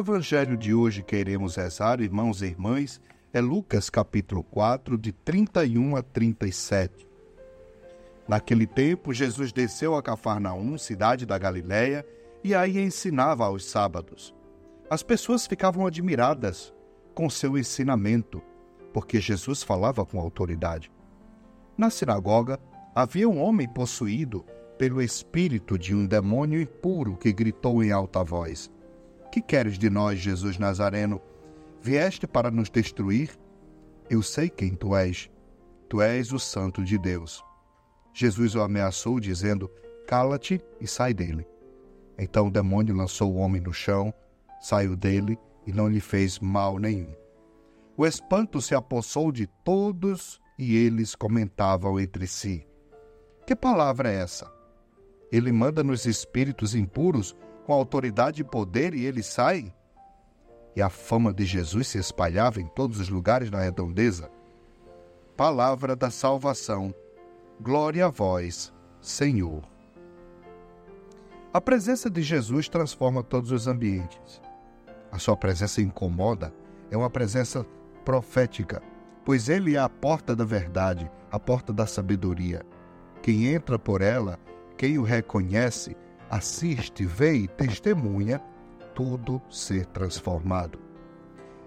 O evangelho de hoje que iremos rezar, irmãos e irmãs, é Lucas capítulo 4, de 31 a 37. Naquele tempo, Jesus desceu a Cafarnaum, cidade da Galiléia, e aí ensinava aos sábados. As pessoas ficavam admiradas com seu ensinamento, porque Jesus falava com autoridade. Na sinagoga havia um homem possuído pelo espírito de um demônio impuro que gritou em alta voz: Que queres de nós, Jesus Nazareno? Vieste para nos destruir? Eu sei quem tu és. Tu és o Santo de Deus. Jesus o ameaçou, dizendo: Cala-te e sai dele. Então o demônio lançou o homem no chão, saiu dele e não lhe fez mal nenhum. O espanto se apossou de todos e eles comentavam entre si: Que palavra é essa? Ele manda nos espíritos impuros com autoridade e poder e eles saem? E a fama de Jesus se espalhava em todos os lugares da redondeza. Palavra da salvação. Glória a vós, Senhor. A presença de Jesus transforma todos os ambientes. A sua presença incomoda, é uma presença profética, pois ele é a porta da verdade, a porta da sabedoria. Quem entra por ela, quem o reconhece, assiste, vê e testemunha tudo ser transformado.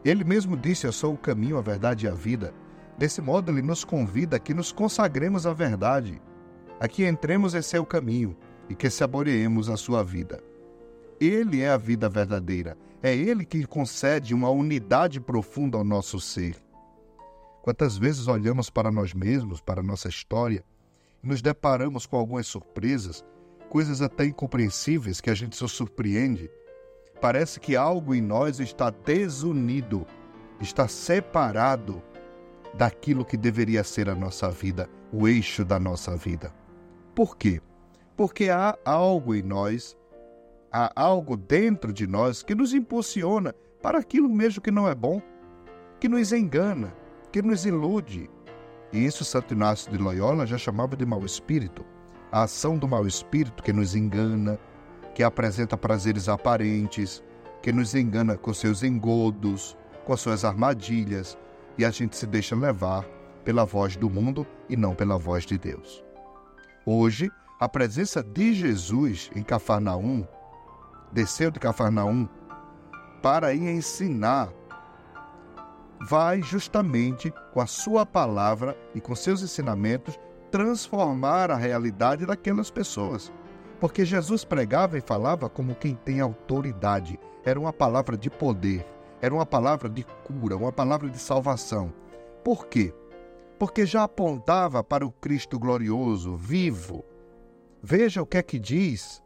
Ele mesmo disse: Eu sou o caminho, a verdade e a vida. Desse modo, ele nos convida a que nos consagremos à verdade, a que entremos em seu caminho e que saboreemos a sua vida. Ele é a vida verdadeira. É Ele que concede uma unidade profunda ao nosso ser. Quantas vezes olhamos para nós mesmos, para nossa história, e nos deparamos com algumas surpresas, coisas até incompreensíveis que a gente se surpreende. Parece que algo em nós está desunido, está separado daquilo que deveria ser a nossa vida, o eixo da nossa vida. Por quê? Porque há algo em nós, há algo dentro de nós que nos impulsiona para aquilo mesmo que não é bom, que nos engana, que nos ilude. E isso Santo Inácio de Loyola já chamava de mau espírito. A ação do mau espírito que nos engana, que apresenta prazeres aparentes, que nos engana com seus engodos, com suas armadilhas, e a gente se deixa levar pela voz do mundo e não pela voz de Deus. Hoje, a presença de Jesus em Cafarnaum, desceu de Cafarnaum para ir ensinar, vai justamente com a sua palavra e com seus ensinamentos transformar a realidade daquelas pessoas. Porque Jesus pregava e falava como quem tem autoridade. Era uma palavra de poder, era uma palavra de cura, uma palavra de salvação. Por quê? Porque já apontava para o Cristo glorioso, vivo, Veja o que é que diz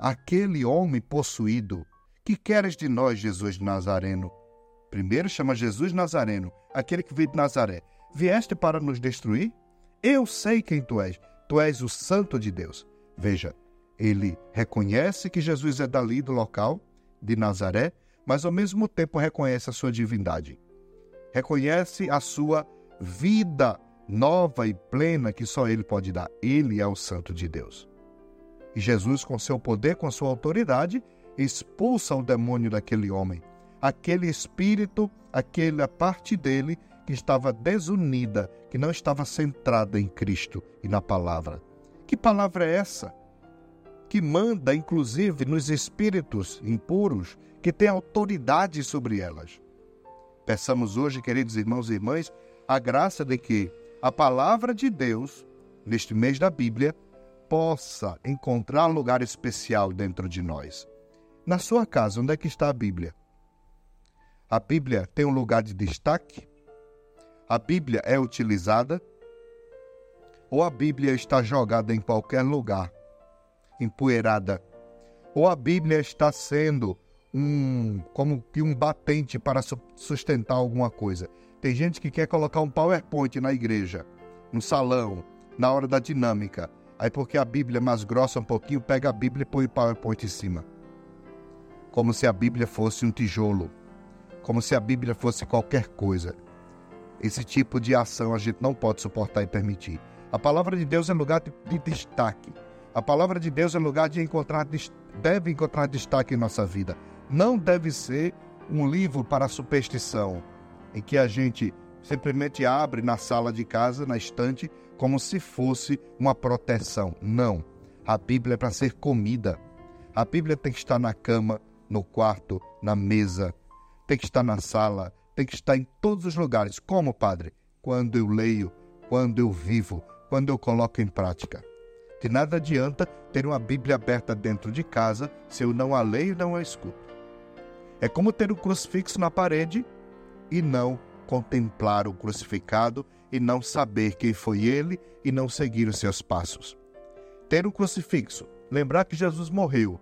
aquele homem possuído. Que queres de nós, Jesus Nazareno? Primeiro chama Jesus Nazareno, aquele que veio de Nazaré. Vieste para nos destruir? Eu sei quem tu és. Tu és o Santo de Deus. Veja, ele reconhece que Jesus é dali do local, de Nazaré, mas ao mesmo tempo reconhece a sua divindade. Reconhece a sua vida nova e plena que só ele pode dar. Ele é o Santo de Deus. E Jesus, com seu poder, com sua autoridade, expulsa o demônio daquele homem. Aquele espírito, aquela parte dele que estava desunida, que não estava centrada em Cristo e na palavra. Que palavra é essa? Que manda, inclusive, nos espíritos impuros, que tem autoridade sobre elas. Peçamos hoje, queridos irmãos e irmãs, a graça de que a palavra de Deus, neste mês da Bíblia, possa encontrar lugar especial dentro de nós. Na sua casa, onde é que está a Bíblia? A Bíblia tem um lugar de destaque? A Bíblia é utilizada? Ou a Bíblia está jogada em qualquer lugar, empoeirada? Ou a Bíblia está sendo um como que um batente para sustentar alguma coisa? Tem gente que quer colocar um PowerPoint na igreja, no salão, na hora da dinâmica. Aí porque a Bíblia é mais grossa um pouquinho, pega a Bíblia e põe o PowerPoint em cima. Como se a Bíblia fosse um tijolo. Como se a Bíblia fosse qualquer coisa. Esse tipo de ação a gente não pode suportar e permitir. A palavra de Deus é lugar de, de destaque. A palavra de Deus é lugar de encontrar, deve encontrar destaque em nossa vida. Não deve ser um livro para superstição, em que a gente simplesmente abre na sala de casa, na estante, como se fosse uma proteção. Não. A Bíblia é para ser comida. A Bíblia tem que estar na cama, no quarto, na mesa, tem que estar na sala, tem que estar em todos os lugares. Como, Padre? Quando eu leio, quando eu vivo, quando eu coloco em prática. De nada adianta ter uma Bíblia aberta dentro de casa se eu não a leio e não a escuto. É como ter o um crucifixo na parede e não contemplar o crucificado e não saber quem foi ele e não seguir os seus passos. Ter o um crucifixo, lembrar que Jesus morreu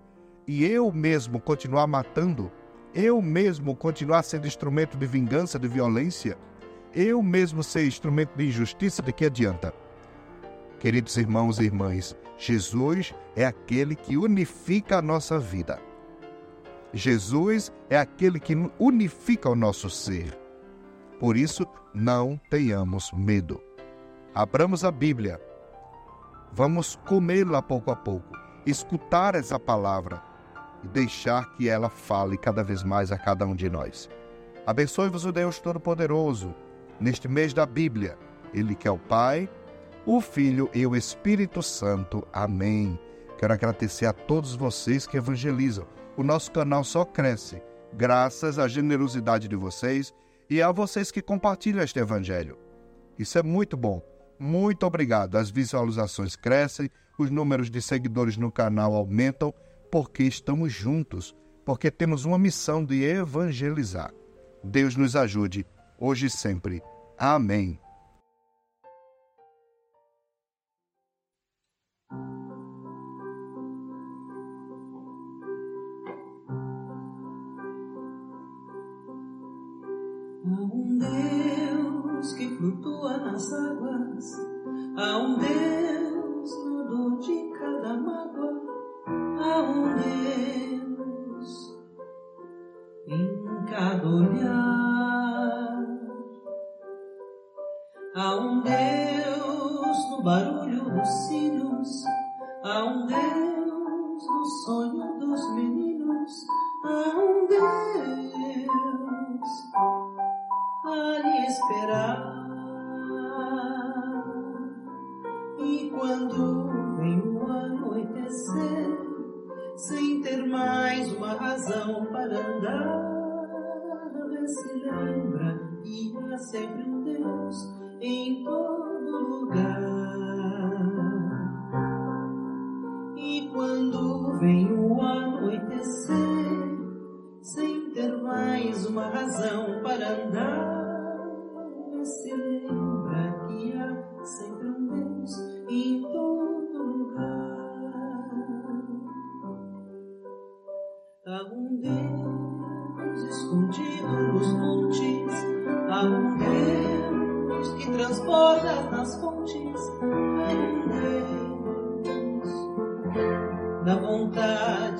e eu mesmo continuar matando, eu mesmo continuar sendo instrumento de vingança, de violência, eu mesmo ser instrumento de injustiça, de que adianta? Queridos irmãos e irmãs, Jesus é aquele que unifica a nossa vida. Jesus é aquele que unifica o nosso ser. Por isso, não tenhamos medo. Abramos a Bíblia. Vamos comê-la pouco a pouco, escutar essa palavra e deixar que ela fale cada vez mais a cada um de nós. Abençoe-vos o Deus Todo-Poderoso neste mês da Bíblia. Ele que é o Pai, o Filho e o Espírito Santo. Amém. Quero agradecer a todos vocês que evangelizam. O nosso canal só cresce graças à generosidade de vocês e a vocês que compartilham este evangelho. Isso é muito bom. Muito obrigado. As visualizações crescem, os números de seguidores no canal aumentam porque estamos juntos, porque temos uma missão de evangelizar. Deus nos ajude, hoje e sempre. Amém. Há um Deus que flutua nas águas, há um Deus há um Deus no barulho dos cílios, há um Deus no sonho dos meninos, há um Deus a lhe esperar. E quando vem o anoitecer, sem ter mais uma razão para andar, se lembra que há sempre um Deus em todo lugar. E quando vem o anoitecer, sem ter mais uma razão para andar, nas fontes, um Deus da vontade